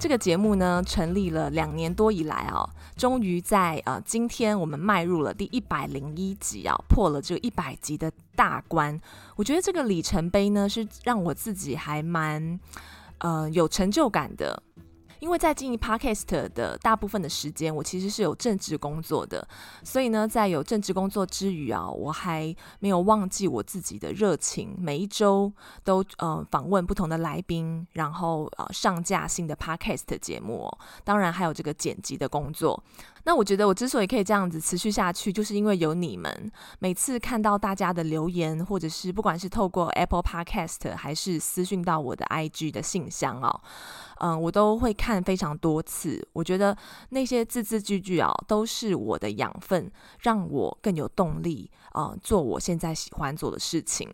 这个节目呢，成立了两年多以来哦，终于在呃今天我们迈入了第一百零一集啊，破了这个一百集的大关。我觉得这个里程碑呢，是让我自己还蛮呃有成就感的。因为在经营 Podcast 的大部分的时间，我其实是有政治工作的，所以呢，在有政治工作之余啊，我还没有忘记我自己的热情，每一周都呃访问不同的来宾，然后呃上架新的 Podcast 节目，当然还有这个剪辑的工作。那我觉得我之所以可以这样子持续下去，就是因为有你们。每次看到大家的留言，或者是不管是透过 Apple Podcast 还是私讯到我的 IG 的信箱哦。嗯，我都会看非常多次。我觉得那些字字句句啊，都是我的养分，让我更有动力啊，做我现在喜欢做的事情。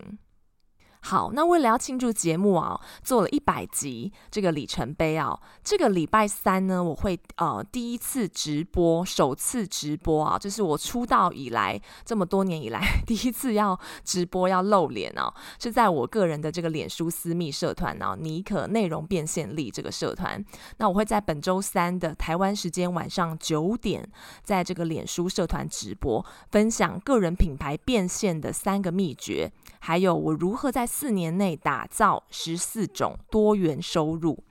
好，那为了要庆祝节目啊，做了一百集这个里程碑啊，这个礼拜三呢，我会呃第一次直播，首次直播啊，就是我出道以来这么多年以来 第一次要直播要露脸啊，是在我个人的这个脸书私密社团啊，尼可内容变现力这个社团。那我会在本周三的台湾时间晚上九点，在这个脸书社团直播，分享个人品牌变现的三个秘诀，还有我如何在四年内打造十四种多元收入，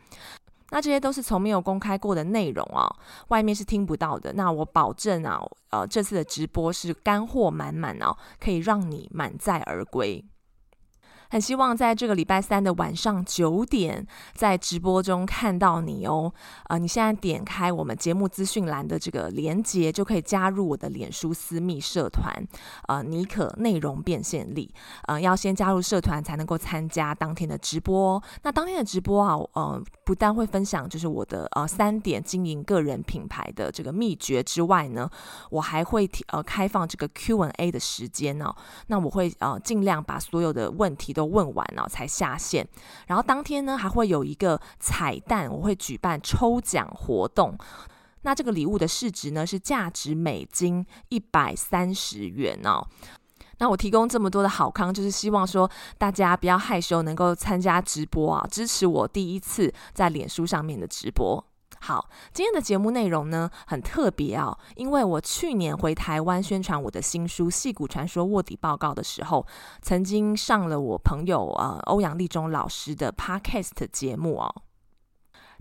那这些都是从没有公开过的内容哦，外面是听不到的。那我保证啊，呃，这次的直播是干货满满哦，可以让你满载而归。很希望在这个礼拜三的晚上九点，在直播中看到你哦。呃，你现在点开我们节目资讯栏的这个连接，就可以加入我的脸书私密社团。呃，尼可内容变现力。呃，要先加入社团才能够参加当天的直播哦。那当天的直播啊，呃，不但会分享就是我的呃三点经营个人品牌的这个秘诀之外呢，我还会呃开放这个 Q&A 的时间哦。那我会呃尽量把所有的问题。都问完了才下线，然后当天呢还会有一个彩蛋，我会举办抽奖活动。那这个礼物的市值呢是价值美金一百三十元哦。那我提供这么多的好康，就是希望说大家不要害羞，能够参加直播啊，支持我第一次在脸书上面的直播。好，今天的节目内容呢很特别啊，因为我去年回台湾宣传我的新书《戏骨传说卧底报告》的时候，曾经上了我朋友呃欧阳立中老师的 Podcast 节目哦。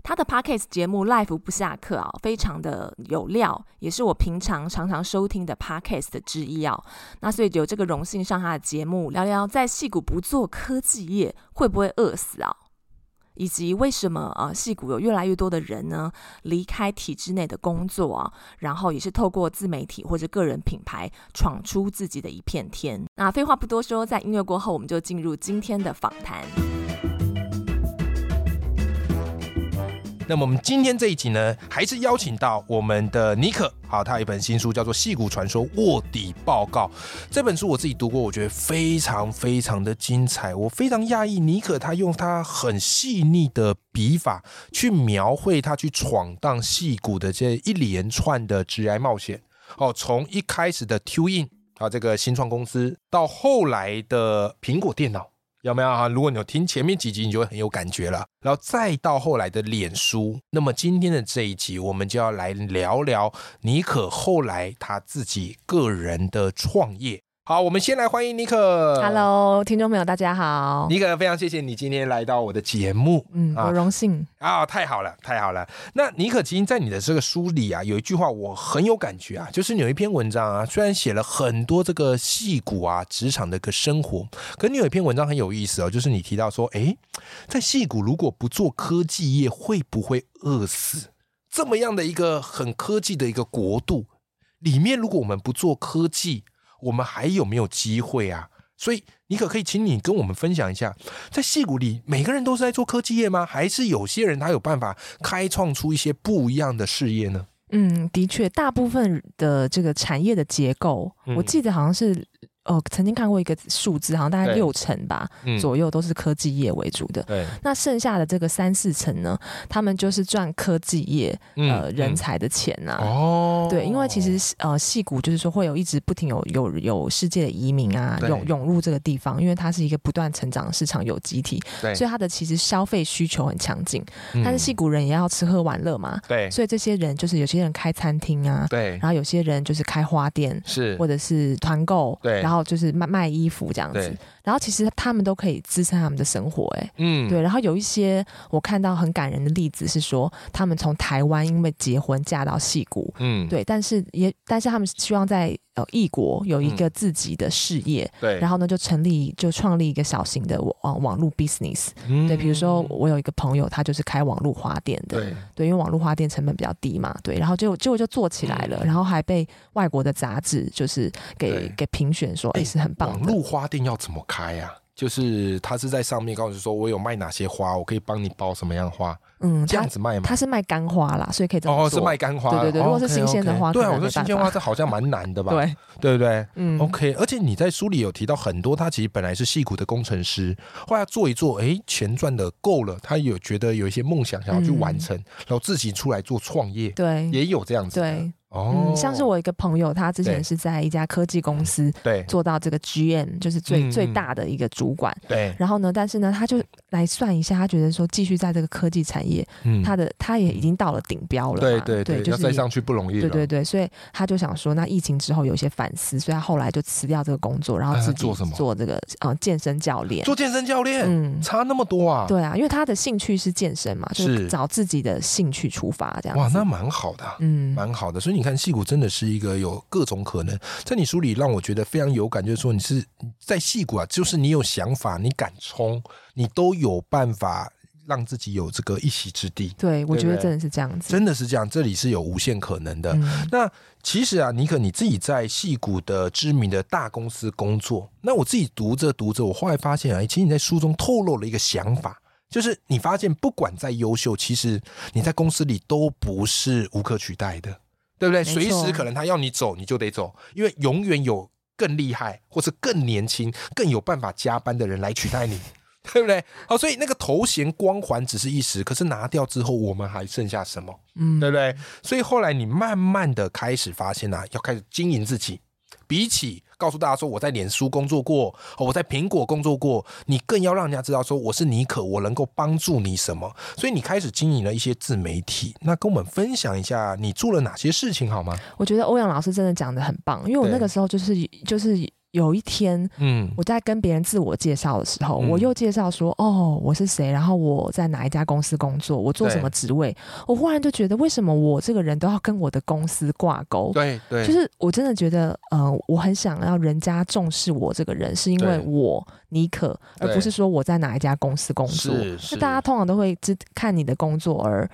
他的 Podcast 节目 Life 不下课啊，非常的有料，也是我平常常常收听的 Podcast 之一啊。那所以有这个荣幸上他的节目，聊聊在戏骨不做科技业会不会饿死啊？以及为什么呃，戏骨有越来越多的人呢离开体制内的工作啊，然后也是透过自媒体或者个人品牌闯出自己的一片天。那废话不多说，在音乐过后，我们就进入今天的访谈。那么我们今天这一集呢，还是邀请到我们的尼可，好，他有一本新书叫做《戏骨传说卧底报告》。这本书我自己读过，我觉得非常非常的精彩。我非常讶异尼可他用他很细腻的笔法去描绘他去闯荡戏骨的这一连串的职涯冒险。哦，从一开始的 TuneIn 啊这个新创公司，到后来的苹果电脑。有没有啊？如果你有听前面几集，你就会很有感觉了。然后再到后来的脸书，那么今天的这一集，我们就要来聊聊尼可后来他自己个人的创业。好，我们先来欢迎尼克。Hello，听众朋友，大家好。尼克，非常谢谢你今天来到我的节目。嗯，我荣幸啊，啊，太好了，太好了。那尼克，其实在你的这个书里啊，有一句话我很有感觉啊，就是你有一篇文章啊，虽然写了很多这个戏骨啊职场的一个生活，可你有一篇文章很有意思哦，就是你提到说，哎，在戏骨如果不做科技业，会不会饿死？这么样的一个很科技的一个国度里面，如果我们不做科技，我们还有没有机会啊？所以你可可以请你跟我们分享一下，在戏谷里，每个人都是在做科技业吗？还是有些人他有办法开创出一些不一样的事业呢？嗯，的确，大部分的这个产业的结构，嗯、我记得好像是。哦，曾经看过一个数字，好像大概六成吧、嗯、左右都是科技业为主的。对，那剩下的这个三四成呢，他们就是赚科技业、嗯、呃人才的钱呐、啊。哦，对，因为其实呃，戏谷就是说会有一直不停有有有世界的移民啊涌涌入这个地方，因为它是一个不断成长的市场有机体，所以它的其实消费需求很强劲。但是戏谷人也要吃喝玩乐嘛，对，所以这些人就是有些人开餐厅啊，对，然后有些人就是开花店，是或者是团购，对，然后。就是卖卖衣服这样子。然后其实他们都可以支撑他们的生活，哎，嗯，对。然后有一些我看到很感人的例子是说，他们从台湾因为结婚嫁到戏谷，嗯，对。但是也，但是他们希望在呃异国有一个自己的事业，嗯、对。然后呢，就成立就创立一个小型的网网络 business，嗯，对。比如说我有一个朋友，他就是开网络花店的，对，对。因为网络花店成本比较低嘛，对。然后就结果就做起来了，嗯、然后还被外国的杂志就是给给评选说，哎，是很棒的。网络花店要怎么开？开呀，就是他是在上面告诉说，我有卖哪些花，我可以帮你包什么样花，嗯，这样子卖吗？他是卖干花啦，所以可以这么。哦，是卖干花，对对对。如果是新鲜的花，对啊，我说新鲜花这好像蛮难的吧？对，对不对？嗯，OK。而且你在书里有提到很多，他其实本来是戏骨的工程师，后来做一做，哎，钱赚的够了，他有觉得有一些梦想想要去完成，然后自己出来做创业，对，也有这样子，对。嗯，像是我一个朋友，他之前是在一家科技公司，对，做到这个 GM，就是最、嗯、最大的一个主管，对。然后呢，但是呢，他就来算一下，他觉得说继续在这个科技产业，嗯，他的他也已经到了顶标了，对对对，就是再上去不容易，对对对，所以他就想说，那疫情之后有一些反思，所以他后来就辞掉这个工作，然后自己做什么？做这个呃健身教练，做健身教练，嗯，差那么多啊？对啊，因为他的兴趣是健身嘛，就是。找自己的兴趣出发这样。哇，那蛮好的，嗯，蛮好的。所以你看，戏骨真的是。一个有各种可能，在你书里让我觉得非常有感，就是说你是在戏骨啊，就是你有想法，你敢冲，你都有办法让自己有这个一席之地。对，我觉得真的是这样子，真的是这样，这里是有无限可能的。嗯、那其实啊，尼克你自己在戏谷的知名的大公司工作，那我自己读着读着，我后来发现啊，其实你在书中透露了一个想法，就是你发现不管再优秀，其实你在公司里都不是无可取代的。对不对？随时可能他要你走，你就得走，因为永远有更厉害，或是更年轻、更有办法加班的人来取代你，对不对？好，所以那个头衔光环只是一时，可是拿掉之后，我们还剩下什么？嗯，对不对？所以后来你慢慢的开始发现啊，要开始经营自己。比起告诉大家说我在脸书工作过，我在苹果工作过，你更要让人家知道说我是尼可，我能够帮助你什么。所以你开始经营了一些自媒体，那跟我们分享一下你做了哪些事情好吗？我觉得欧阳老师真的讲的很棒，因为我那个时候就是就是。有一天，嗯，我在跟别人自我介绍的时候，嗯、我又介绍说，哦，我是谁，然后我在哪一家公司工作，我做什么职位，我忽然就觉得，为什么我这个人都要跟我的公司挂钩？对对，就是我真的觉得，呃，我很想要人家重视我这个人，是因为我尼可，而不是说我在哪一家公司工作。那大家通常都会只看你的工作而，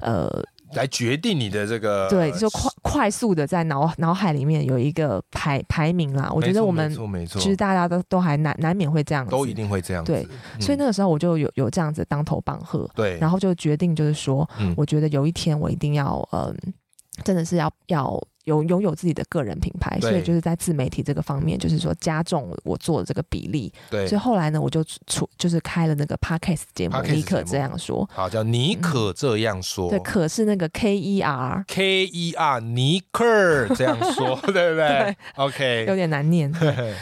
呃。来决定你的这个对，就快快速的在脑脑海里面有一个排排名啦。我觉得我们没错没错，其实大家都都还难难免会这样子，都一定会这样子。对，所以那个时候我就有有这样子当头棒喝，对，然后就决定就是说，我觉得有一天我一定要嗯，真的是要要。有拥有自己的个人品牌，所以就是在自媒体这个方面，就是说加重我做的这个比例。对，所以后来呢，我就出就是开了那个 Podcast 节目，尼可这样说，好，叫尼可这样说。对，可是那个 K E R K E R 尼可这样说，对不对？OK，有点难念。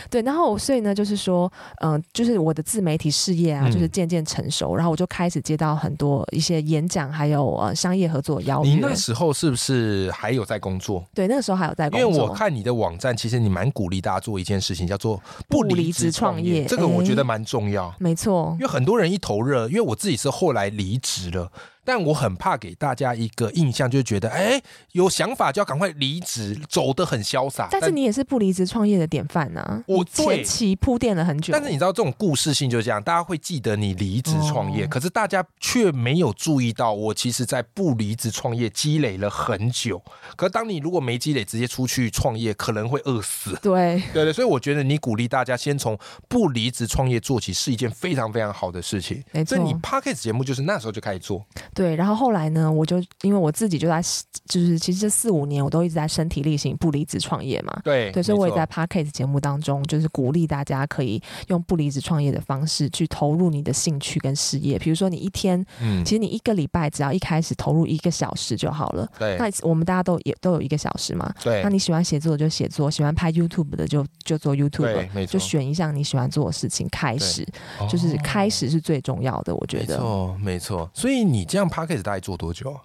对，然后所以呢，就是说，嗯，就是我的自媒体事业啊，就是渐渐成熟，然后我就开始接到很多一些演讲，还有呃商业合作邀约。你那时候是不是还有在工作？对。那个时候还有在工作，因为我看你的网站，其实你蛮鼓励大家做一件事情，叫做不离职创业。这个我觉得蛮重要，欸、没错。因为很多人一头热，因为我自己是后来离职了，但我很怕给大家一个印象，就是觉得，哎、欸，有想法就要赶快离职，走得很潇洒。但是你也是不离职创业的典范呐、啊，我前期铺垫了很久。但是你知道这种故事性就是这样，大家会记得你离职创业，哦、可是大家却没有注意到，我其实在不离职创业积累了很久。可当你如果没积累，直接出去创业，可能会饿死。对对对，所以我觉得你鼓励大家先从不离职创业做起，是一件非常非常好的事情。所以你 Podcast 节目就是那时候就开始做。对，然后后来呢，我就因为我自己就在，就是其实这四五年我都一直在身体力行不离职创业嘛。对，对，所以我也在 Podcast 节目当中，就是鼓励大家可以用不离职创业的方式去投入你的兴趣跟事业。比如说你一天，嗯，其实你一个礼拜只要一开始投入一个小时就好了。对，那我们大家都也都有一个小时嘛。对，那你喜欢写作的就写作，喜欢拍 YouTube 的就就做 YouTube，对，没错，就选一项你喜欢做的事情开始，就是开始是最重要的，我觉得。没错，没错。所以你这样 Podcast 大概做多久啊？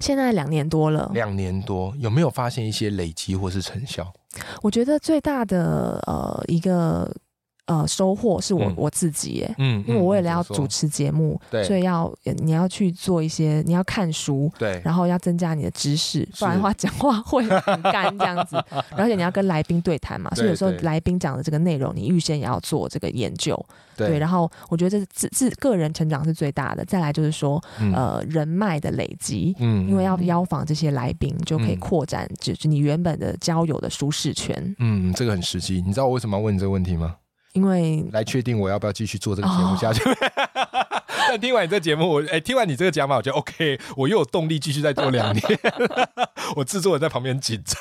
现在两年多了。两年多，有没有发现一些累积或是成效？我觉得最大的呃一个。呃，收获是我、嗯、我自己耶，嗯，因为我为了要主持节目，对，所以要你要去做一些，你要看书，对，然后要增加你的知识，不然的话讲话会很干这样子。而且你要跟来宾对谈嘛，所以有时候来宾讲的这个内容，你预先也要做这个研究，对。对，然后我觉得这是自自个人成长是最大的。再来就是说，嗯、呃，人脉的累积，嗯，因为要邀访这些来宾，就可以扩展就是你原本的交友的舒适圈。嗯，这个很实际。你知道我为什么要问你这个问题吗？因为来确定我要不要继续做这个节目下去。哦。但听完你这个节目，我哎，听完你这个讲法，我觉得 OK，我又有动力继续再做两年。我制作人在旁边紧张，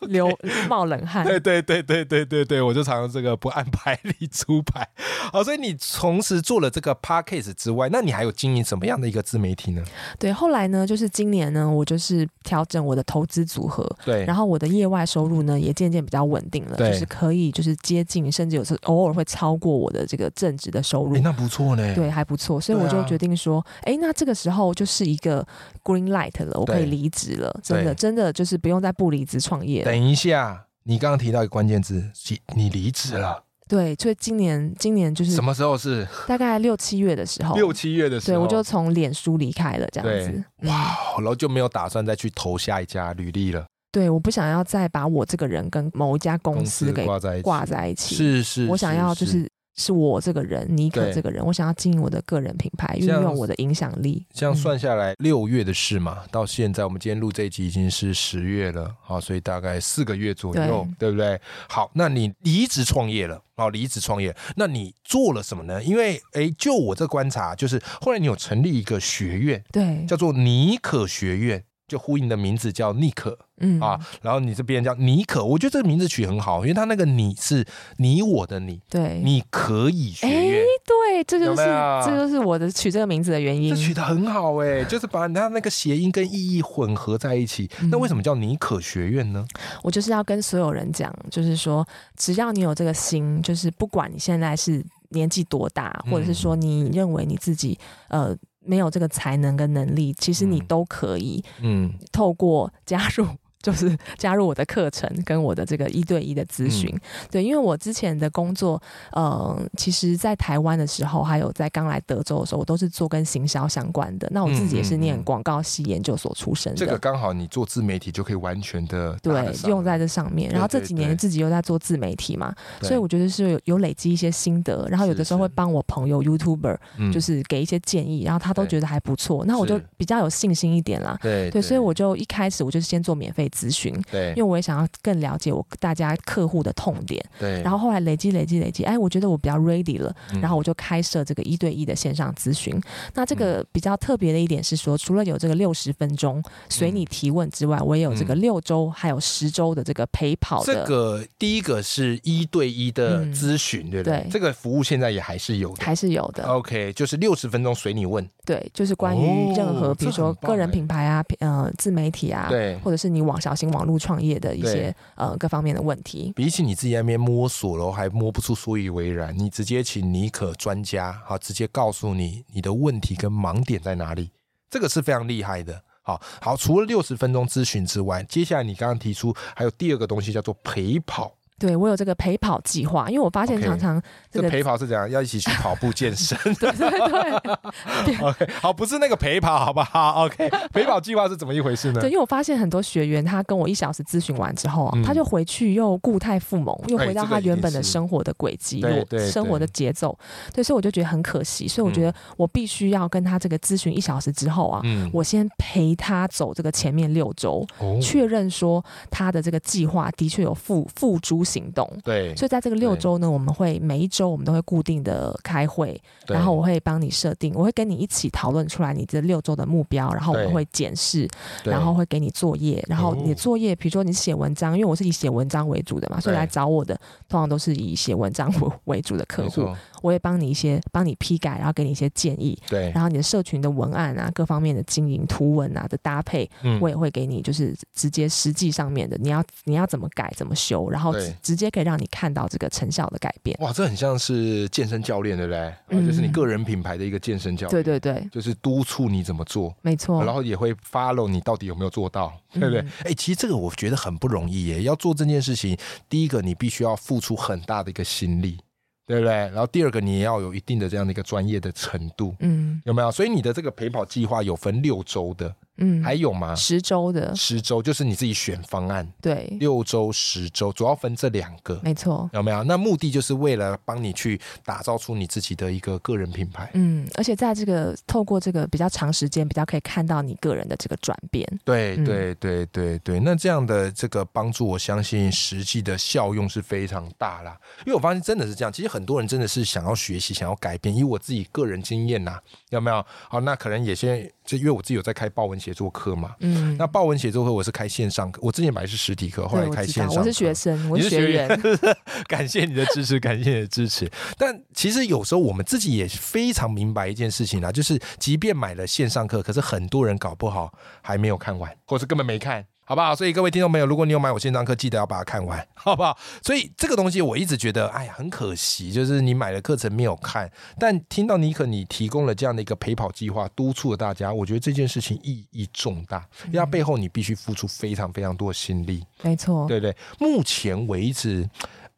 流冒冷汗。对对对对对对对，我就常常这个不按牌 理出牌。好，所以你同时做了这个 Podcast 之外，那你还有经营什么样的一个自媒体呢？对，后来呢，就是今年呢，我就是调整我的投资组合，对，然后我的业外收入呢也渐渐比较稳定了，就是可以就是接近，甚至有时候偶尔会超过我的这个正职的收入。那不错呢，对，还不错，所以我就决定说，哎、啊，那这个时候就是一个 green light 了，我可以离职了，真的，真的就是不用再不离职创业了。等一下，你刚刚提到一个关键字，你离职了。对，所以今年今年就是什么时候是？大概六七月的时候。六七月的时候，对，我就从脸书离开了，这样子。哇，然后就没有打算再去投下一家履历了。对，我不想要再把我这个人跟某一家公司给挂在。挂在一起。是是，我想要就是。是我这个人，尼可这个人，我想要经营我的个人品牌，运用我的影响力。这样算下来，六月的事嘛，到现在我们今天录这一集已经是十月了，好，所以大概四个月左右，对，对不对？好，那你离职创业了，好，离职创业，那你做了什么呢？因为，哎，就我这观察，就是后来你有成立一个学院，对，叫做尼可学院。就呼应的名字叫尼可，嗯啊，然后你这边叫尼可，我觉得这个名字取很好，因为他那个你是你我的你，对，你可以学院，哎，对，这就是这就是我的取这个名字的原因，这取的很好哎，就是把他那个谐音跟意义混合在一起。那为什么叫尼可学院呢？我就是要跟所有人讲，就是说，只要你有这个心，就是不管你现在是年纪多大，或者是说你认为你自己呃。没有这个才能跟能力，其实你都可以，嗯，透过加入。就是 加入我的课程，跟我的这个一对一的咨询，嗯、对，因为我之前的工作，嗯、呃，其实，在台湾的时候，还有在刚来德州的时候，我都是做跟行销相关的。那我自己也是念广告系研究所出身的，这个刚好你做自媒体就可以完全的对用在这上面。然后这几年自己又在做自媒体嘛，所以我觉得是有有累积一些心得。然后有的时候会帮我朋友 YouTuber，就是给一些建议，然后他都觉得还不错，那我就比较有信心一点啦。对对，所以我就一开始我就先做免费。咨询，对，因为我也想要更了解我大家客户的痛点，对。然后后来累积累积累积，哎，我觉得我比较 ready 了，嗯、然后我就开设这个一对一的线上咨询。那这个比较特别的一点是说，除了有这个六十分钟随你提问之外，嗯、我也有这个六周还有十周的这个陪跑的。这个第一个是一对一的咨询，嗯、对不对？对，这个服务现在也还是有的，还是有的。OK，就是六十分钟随你问，对，就是关于任何、哦、比如说个人品牌啊，呃，自媒体啊，对，或者是你网。小型网络创业的一些呃各方面的问题，比起你自己在那边摸索了，还摸不出所以为然，你直接请尼可专家好，直接告诉你你的问题跟盲点在哪里，这个是非常厉害的。好好，除了六十分钟咨询之外，接下来你刚刚提出还有第二个东西叫做陪跑。对，我有这个陪跑计划，因为我发现常常这个陪跑是怎样？要一起去跑步健身？对对对。OK，好，不是那个陪跑，好不好？OK，陪跑计划是怎么一回事呢？对，因为我发现很多学员他跟我一小时咨询完之后，嗯、他就回去又固态复萌，又回到他原本的生活的轨迹，对对，生活的节奏。对，所以我就觉得很可惜，所以我觉得我必须要跟他这个咨询一小时之后啊，嗯、我先陪他走这个前面六周，确、哦、认说他的这个计划的确有付付诸行动。对，所以在这个六周呢，我们会每一周我们都会固定的开会，然后我会帮你设定，我会跟你一起讨论出来你这六周的目标，然后我们会检视，然后会给你作业，然后你作业，比如说你写文章，因为我是以写文章为主的嘛，所以来找我的通常都是以写文章为 为主的客户。我会帮你一些，帮你批改，然后给你一些建议。对，然后你的社群的文案啊，各方面的经营图文啊的搭配，嗯，我也会给你，就是直接实际上面的，你要你要怎么改，怎么修，然后直接可以让你看到这个成效的改变。哇，这很像是健身教练，对不对？嗯，就是你个人品牌的一个健身教练。对对对，就是督促你怎么做，没错。然后也会 follow 你到底有没有做到，对不对？哎，嗯，其实这个我觉得很不容易耶，要做这件事情，第一个你必须要付出很大的一个心力。对不对？然后第二个，你也要有一定的这样的一个专业的程度，嗯，有没有？所以你的这个陪跑计划有分六周的。嗯，还有吗？十周的，十周就是你自己选方案。对，六周、十周，主要分这两个，没错。有没有？那目的就是为了帮你去打造出你自己的一个个人品牌。嗯，而且在这个透过这个比较长时间，比较可以看到你个人的这个转变。对，对，对，对，对。那这样的这个帮助，我相信实际的效用是非常大啦。因为我发现真的是这样，其实很多人真的是想要学习，想要改变。以我自己个人经验呐，有没有？好，那可能也先。就因为我自己有在开豹文写作课嘛，嗯，那豹文写作课我是开线上课，我之前本来是实体课，后来开线上课。我是学生，我是学员。感谢你的支持，感谢你的支持。但其实有时候我们自己也非常明白一件事情啦，就是即便买了线上课，可是很多人搞不好还没有看完，或是根本没看。好不好？所以各位听众朋友，如果你有买我线上课，记得要把它看完，好不好？所以这个东西我一直觉得，哎呀，很可惜，就是你买了课程没有看。但听到尼克你提供了这样的一个陪跑计划，督促了大家，我觉得这件事情意义重大，因为它背后你必须付出非常非常多的心力。没错，对对。目前为止，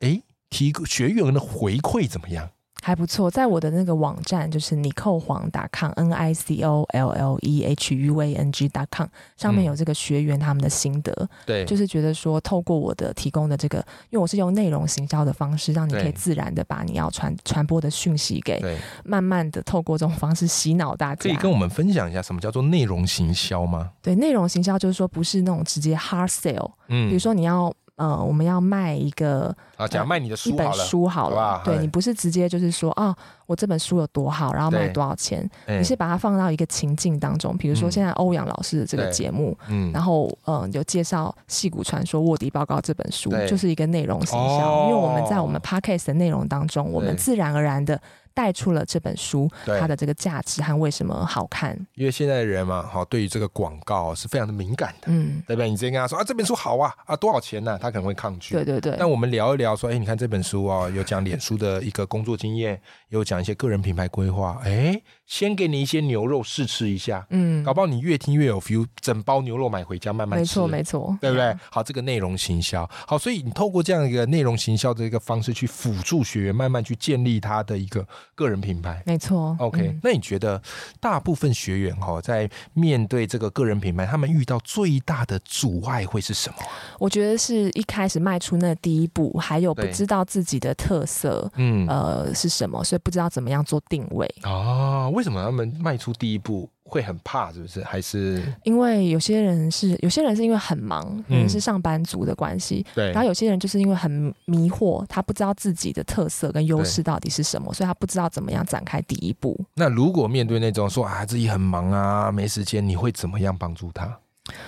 哎，提学员的回馈怎么样？还不错，在我的那个网站，就是 Nicole Huang .com，N I C O L L E H U A N G .com 上面有这个学员他们的心得，嗯、对，就是觉得说透过我的提供的这个，因为我是用内容行销的方式，让你可以自然的把你要传传播的讯息给，慢慢的透过这种方式洗脑大家。可以跟我们分享一下什么叫做内容行销吗？对，内容行销就是说不是那种直接 hard sell，嗯，比如说你要。呃，我们要卖一个啊，讲卖你的书一本书好了，好对，你不是直接就是说啊，我这本书有多好，然后卖多少钱，你是把它放到一个情境当中，比如说现在欧阳老师的这个节目，嗯，然后呃，有介绍《戏骨传说卧底报告》这本书，就是一个内容行销，哦、因为我们在我们 Podcast 的内容当中，我们自然而然的。带出了这本书它的这个价值和为什么好看？因为现在的人嘛，好，对于这个广告是非常的敏感的，嗯，对不对？你直接跟他说啊，这本书好啊，啊，多少钱呢？他可能会抗拒。对对对。那我们聊一聊，说，哎，你看这本书啊，有讲脸书的一个工作经验，有讲一些个人品牌规划，哎。先给你一些牛肉试吃一下，嗯，搞不好你越听越有 feel，整包牛肉买回家慢慢吃，没错没错，对不对？好，这个内容行销，好，所以你透过这样一个内容行销的一个方式去辅助学员慢慢去建立他的一个个人品牌，没错。OK，嗯，那你觉得大部分学员哈在面对这个个人品牌，他们遇到最大的阻碍会是什么？我觉得是一开始迈出那第一步，还有不知道自己的特色，嗯呃是什么，所以不知道怎么样做定位哦。为什么他们迈出第一步会很怕？是不是？还是因为有些人是有些人是因为很忙，可能是上班族的关系。对。然后有些人就是因为很迷惑，他不知道自己的特色跟优势到底是什么，所以他不知道怎么样展开第一步。那如果面对那种说啊自己很忙啊没时间，你会怎么样帮助他？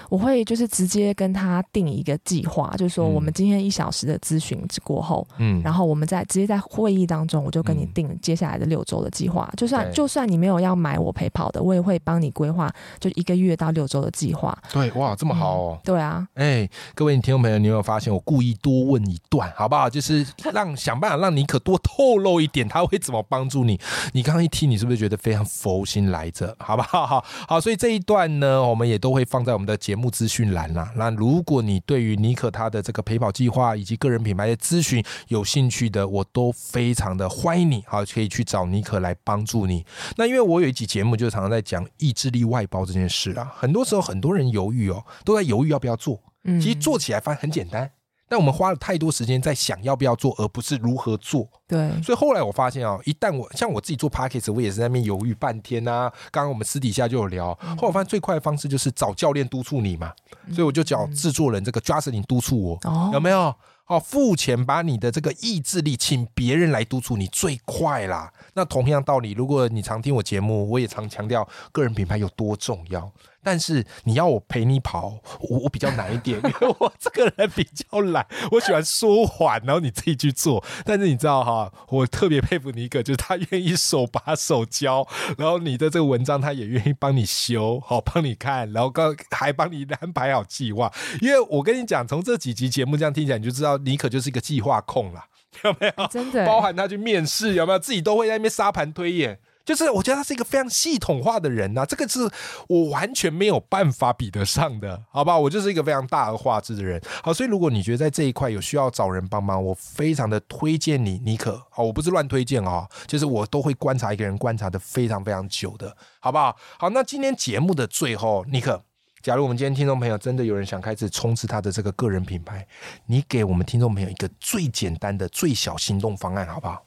我会就是直接跟他定一个计划，就是说我们今天一小时的咨询过后，嗯，然后我们在直接在会议当中，我就跟你定接下来的六周的计划。嗯、就算就算你没有要买我陪跑的，我也会帮你规划，就一个月到六周的计划。对，哇，这么好哦。嗯、对啊，哎、欸，各位听众朋友，你有没有发现我故意多问一段，好不好？就是 让想办法让你可多透露一点，他会怎么帮助你？你刚刚一听，你是不是觉得非常佛心来着？好不好？好，好，所以这一段呢，我们也都会放在我们的节节目资讯栏啦。那如果你对于尼可他的这个陪跑计划以及个人品牌的咨询有兴趣的，我都非常的欢迎你，好，可以去找尼可来帮助你。那因为我有一集节目就常常在讲意志力外包这件事啊，很多时候很多人犹豫哦，都在犹豫要不要做。其实做起来反而很简单。但我们花了太多时间在想要不要做，而不是如何做。对，所以后来我发现啊，一旦我像我自己做 Podcast，我也是在那边犹豫半天啊。刚刚我们私底下就有聊，后来我发现最快的方式就是找教练督促你嘛。所以我就找制作人这个 Justin 督促我，有没有？哦，付钱把你的这个意志力，请别人来督促你最快啦。那同样道理，如果你常听我节目，我也常强调个人品牌有多重要。但是你要我陪你跑，我我比较难一点，因 为我这个人比较懒，我喜欢说缓，然后你自己去做。但是你知道哈，我特别佩服你一个，就是他愿意手把手教，然后你的这个文章他也愿意帮你修，好帮你看，然后刚还帮你安排好计划。因为我跟你讲，从这几集节目这样听起来，你就知道尼可就是一个计划控啦，有没有？真的，包含他去面试，有没有？自己都会在那边沙盘推演。就是我觉得他是一个非常系统化的人呐、这个是我完全没有办法比得上的，好吧？我就是一个非常大而化之的人，好，所以如果你觉得在这一块有需要找人帮忙，我非常的推荐你，尼可，好，我不是乱推荐哦，就是我都会观察一个人，观察的非常非常久的，好不好？好，那今天节目的最后，尼可，假如我们今天听众朋友真的有人想开始冲刺他的这个个人品牌，你给我们听众朋友一个最简单的最小行动方案，好不好？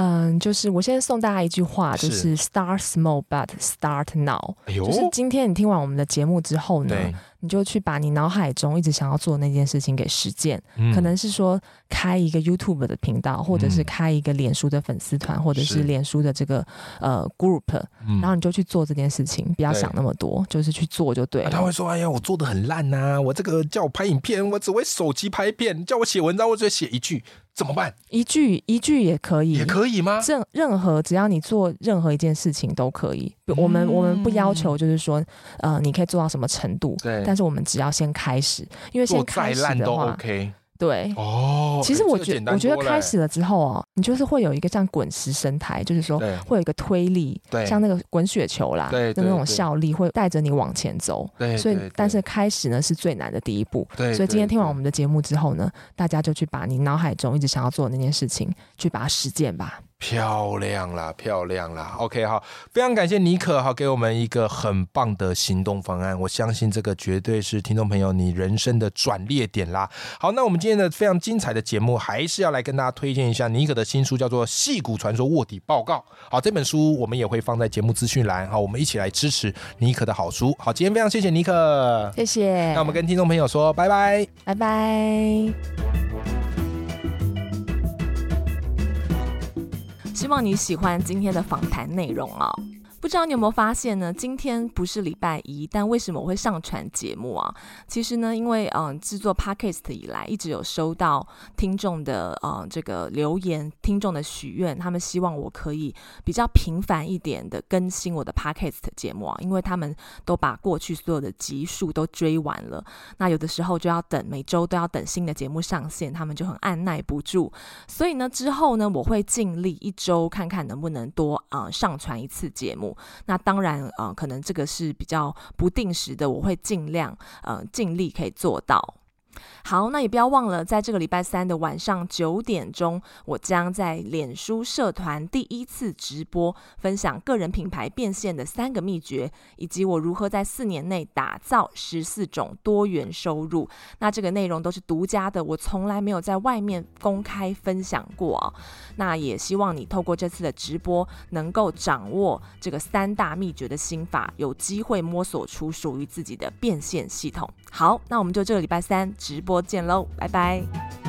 嗯，就是我先送大家一句话，就是 Start small but start now。哎，就是今天你听完我们的节目之后呢，你就去把你脑海中一直想要做的那件事情给实践，嗯。可能是说开一个 YouTube 的频道，或者是开一个脸书的粉丝团，嗯，或者是脸书的这个呃 group，然后你就去做这件事情，不要想那么多，就是去做就对了。啊，他会说：“哎呀，我做的很烂呐，啊，我这个叫我拍影片，我只会手机拍片；叫我写文章，我只会写一句。”怎么办？一句一句也可以，也可以吗？任任何只要你做任何一件事情都可以。我们、嗯、我们不要求就是说，呃，你可以做到什么程度？对。但是我们只要先开始，因为先开始的话。对哦，其实我觉得，我觉得开始了之后哦，你就是会有一个像滚石生态，就是说会有一个推力，对，像那个滚雪球啦，对，的那种效力会带着你往前走。对，所以但是开始呢是最难的第一步。对，所以今天听完我们的节目之后呢，大家就去把你脑海中一直想要做的那件事情，去把它实践吧。漂亮啦，漂亮啦，OK 哈，非常感谢尼可哈，给我们一个很棒的行动方案，我相信这个绝对是听众朋友你人生的转捩点啦。好，那我们今天的非常精彩的节目，还是要来跟大家推荐一下尼可的新书，叫做《戏骨传说卧底报告》。好，这本书我们也会放在节目资讯栏，好，我们一起来支持尼可的好书。好，今天非常谢谢尼可，谢谢。那我们跟听众朋友说拜拜，拜拜。希望你喜欢今天的访谈内容哦。不知道你有没有发现呢？今天不是礼拜一，但为什么我会上传节目啊？其实呢，因为嗯，制作 Podcast 以来，一直有收到听众的嗯这个留言，听众的许愿，他们希望我可以比较频繁一点的更新我的 Podcast 节目啊，因为他们都把过去所有的集数都追完了，那有的时候就要等每周都要等新的节目上线，他们就很按捺不住，所以呢，之后呢，我会尽力一周看看能不能多啊、上传一次节目。那当然，呃，可能这个是比较不定时的，我会尽量，呃，尽力可以做到。好，那也不要忘了，在这个礼拜三的晚上九点钟，我将在脸书社团第一次直播，分享个人品牌变现的三个秘诀，以及我如何在四年内打造十四种多元收入。那这个内容都是独家的，我从来没有在外面公开分享过哦。那也希望你透过这次的直播，能够掌握这个三大秘诀的心法，有机会摸索出属于自己的变现系统。好，那我们就这个礼拜三直播见喽，拜拜。